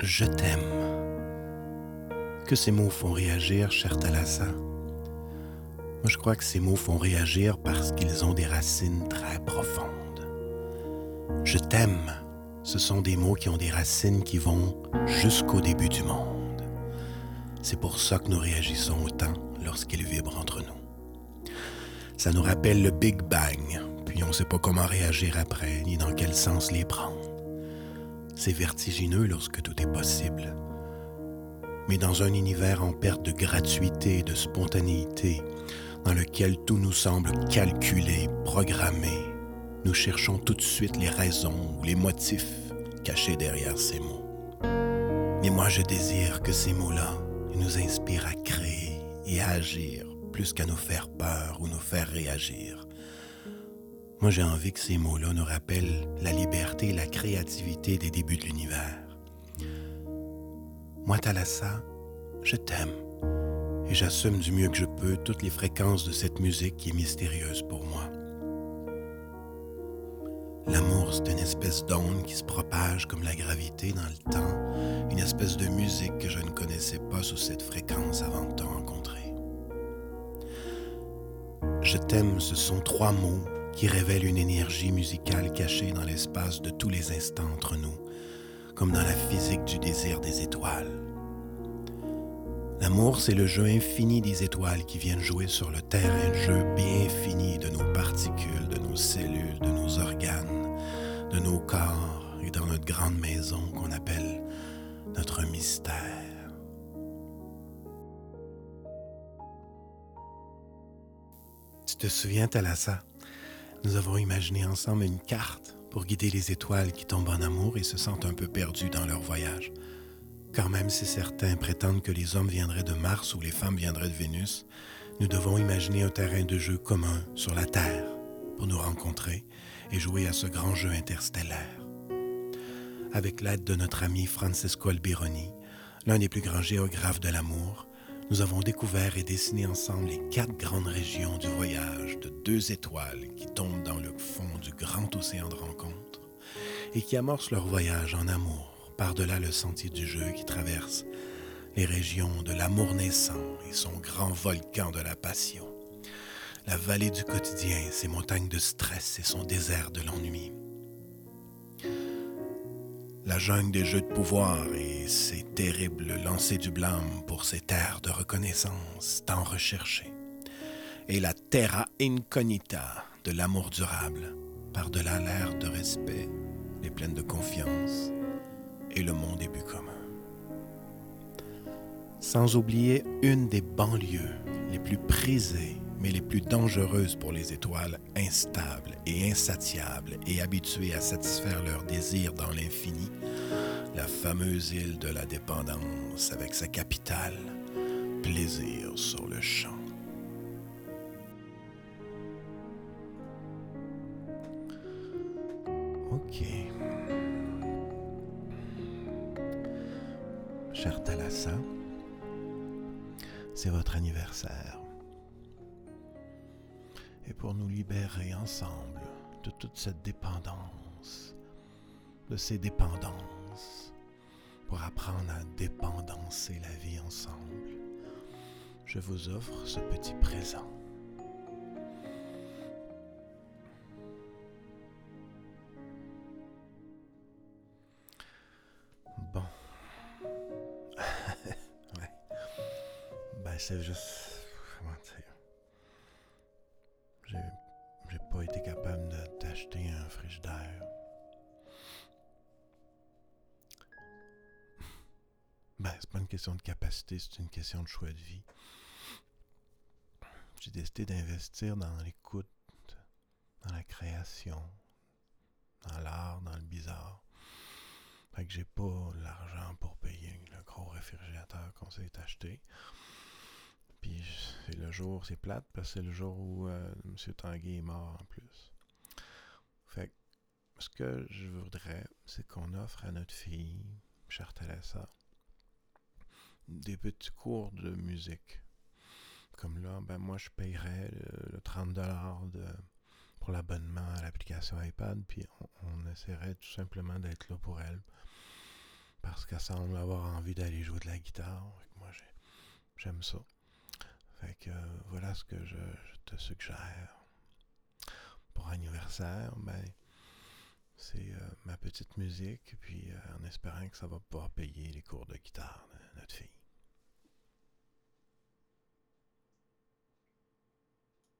Je t'aime. Que ces mots font réagir, cher Thalassa? Moi, je crois que ces mots font réagir parce qu'ils ont des racines très profondes. Je t'aime, ce sont des mots qui ont des racines qui vont jusqu'au début du monde. C'est pour ça que nous réagissons autant lorsqu'ils vibrent entre nous. Ça nous rappelle le Big Bang, puis on ne sait pas comment réagir après, ni dans quel sens les prendre. C'est vertigineux lorsque tout est possible. Mais dans un univers en perte de gratuité et de spontanéité, dans lequel tout nous semble calculé, programmé, nous cherchons tout de suite les raisons ou les motifs cachés derrière ces mots. Mais moi, je désire que ces mots-là nous inspirent à créer et à agir plus qu'à nous faire peur ou nous faire réagir. Moi, j'ai envie que ces mots-là nous rappellent la liberté et la créativité des débuts de l'univers. Moi, Thalassa, je t'aime et j'assume du mieux que je peux toutes les fréquences de cette musique qui est mystérieuse pour moi. L'amour, c'est une espèce d'onde qui se propage comme la gravité dans le temps, une espèce de musique que je ne connaissais pas sous cette fréquence avant de te rencontrer. Je t'aime, ce sont trois mots qui révèle une énergie musicale cachée dans l'espace de tous les instants entre nous, comme dans la physique du désir des étoiles. L'amour, c'est le jeu infini des étoiles qui viennent jouer sur le terrain de jeu bien infini de nos particules, de nos cellules, de nos organes, de nos corps et dans notre grande maison qu'on appelle notre mystère. Tu te souviens, Thalassa? Nous avons imaginé ensemble une carte pour guider les étoiles qui tombent en amour et se sentent un peu perdues dans leur voyage. Quand même si certains prétendent que les hommes viendraient de Mars ou les femmes viendraient de Vénus, nous devons imaginer un terrain de jeu commun sur la Terre pour nous rencontrer et jouer à ce grand jeu interstellaire. Avec l'aide de notre ami Francesco Albironi, l'un des plus grands géographes de l'amour, nous avons découvert et dessiné ensemble les quatre grandes régions du voyage de deux étoiles qui tombent dans le fond du grand océan de rencontre et qui amorcent leur voyage en amour par-delà le sentier du jeu qui traverse les régions de l'amour naissant et son grand volcan de la passion, la vallée du quotidien, ses montagnes de stress et son désert de l'ennui la jungle des jeux de pouvoir et ses terribles lancers du blâme pour ses terres de reconnaissance tant recherchées, et la terra incognita de l'amour durable, par-delà l'ère de respect, les plaines de confiance et le monde des buts communs. Sans oublier une des banlieues les plus prisées mais les plus dangereuses pour les étoiles instables et insatiables et habituées à satisfaire leurs désirs dans l'infini, la fameuse île de la dépendance avec sa capitale, plaisir sur le champ. Ok. Cher Thalassa, c'est votre anniversaire pour nous libérer ensemble de toute cette dépendance, de ces dépendances, pour apprendre à dépendancer la vie ensemble, je vous offre ce petit présent. Bon. Ben, c'est juste. Été capable de t'acheter un frigidaire. Ben, c'est pas une question de capacité, c'est une question de choix de vie. J'ai décidé d'investir dans l'écoute, dans la création, dans l'art, dans le bizarre. Fait que j'ai pas l'argent pour payer le gros réfrigérateur qu'on s'est acheté. C'est le jour, c'est plate parce que c'est le jour où euh, M. Tanguy est mort en plus. Fait ce que je voudrais, c'est qu'on offre à notre fille, chère Thalassa, des petits cours de musique. Comme là, ben moi je payerais le, 30$ de, pour l'abonnement à l'application iPad, puis on, essaierait tout simplement d'être là pour elle. parce qu'elle semble avoir envie d'aller jouer de la guitare. Moi, j'aime ça. Fait que voilà ce que je, te suggère. Pour anniversaire, ben, c'est ma petite musique, puis en espérant que ça va pouvoir payer les cours de guitare de notre fille.